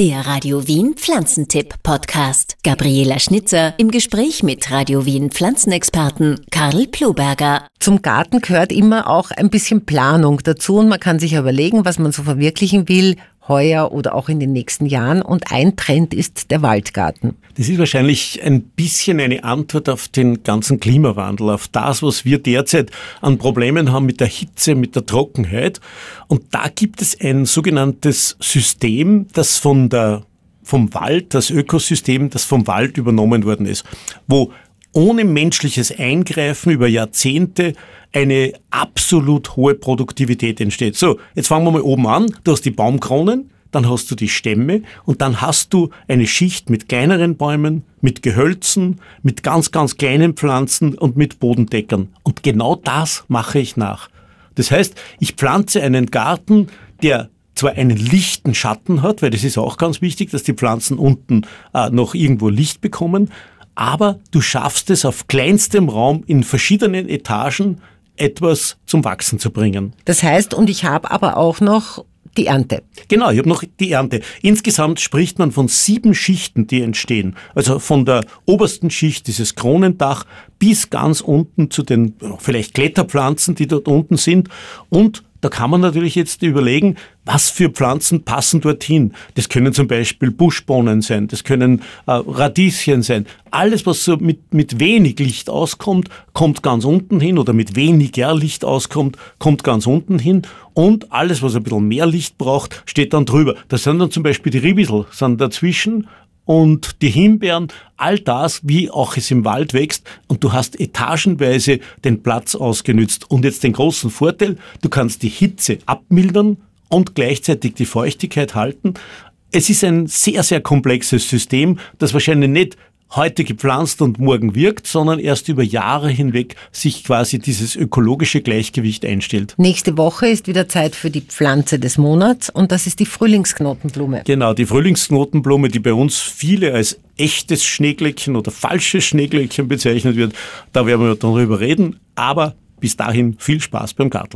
Der Radio Wien Pflanzentipp Podcast. Gabriela Schnitzer im Gespräch mit Radio Wien Pflanzenexperten Karl Ploberger. Zum Garten gehört immer auch ein bisschen Planung dazu und man kann sich überlegen, was man so verwirklichen will, heuer oder auch in den nächsten Jahren. Und ein Trend ist der Waldgarten. Das ist wahrscheinlich ein bisschen eine Antwort auf den ganzen Klimawandel, auf das, was wir derzeit an Problemen haben mit der Hitze, mit der Trockenheit. Und da gibt es ein sogenanntes System, das von der vom Wald, das Ökosystem, das vom Wald übernommen worden ist, wo ohne menschliches Eingreifen über Jahrzehnte eine absolut hohe Produktivität entsteht. So, jetzt fangen wir mal oben an. Du hast die Baumkronen, dann hast du die Stämme und dann hast du eine Schicht mit kleineren Bäumen, mit Gehölzen, mit ganz, ganz kleinen Pflanzen und mit Bodendeckern. Und genau das mache ich nach. Das heißt, ich pflanze einen Garten, der zwar einen lichten Schatten hat, weil das ist auch ganz wichtig, dass die Pflanzen unten äh, noch irgendwo Licht bekommen, aber du schaffst es auf kleinstem Raum in verschiedenen Etagen etwas zum Wachsen zu bringen. Das heißt, und ich habe aber auch noch die Ernte. Genau, ich habe noch die Ernte. Insgesamt spricht man von sieben Schichten, die entstehen. Also von der obersten Schicht, dieses Kronendach, bis ganz unten zu den vielleicht Kletterpflanzen, die dort unten sind und da kann man natürlich jetzt überlegen, was für Pflanzen passen dorthin. Das können zum Beispiel Buschbohnen sein, das können äh, Radieschen sein. Alles, was so mit, mit wenig Licht auskommt, kommt ganz unten hin oder mit weniger Licht auskommt, kommt ganz unten hin. Und alles, was ein bisschen mehr Licht braucht, steht dann drüber. Das sind dann zum Beispiel die Ribisel, sind dazwischen und die Himbeeren, all das, wie auch es im Wald wächst und du hast etagenweise den Platz ausgenützt. Und jetzt den großen Vorteil, du kannst die Hitze abmildern und gleichzeitig die Feuchtigkeit halten. Es ist ein sehr, sehr komplexes System, das wahrscheinlich nicht heute gepflanzt und morgen wirkt, sondern erst über Jahre hinweg sich quasi dieses ökologische Gleichgewicht einstellt. Nächste Woche ist wieder Zeit für die Pflanze des Monats und das ist die Frühlingsknotenblume. Genau, die Frühlingsknotenblume, die bei uns viele als echtes Schneeglöckchen oder falsches Schneeglöckchen bezeichnet wird. Da werden wir darüber reden, aber bis dahin viel Spaß beim Garteln.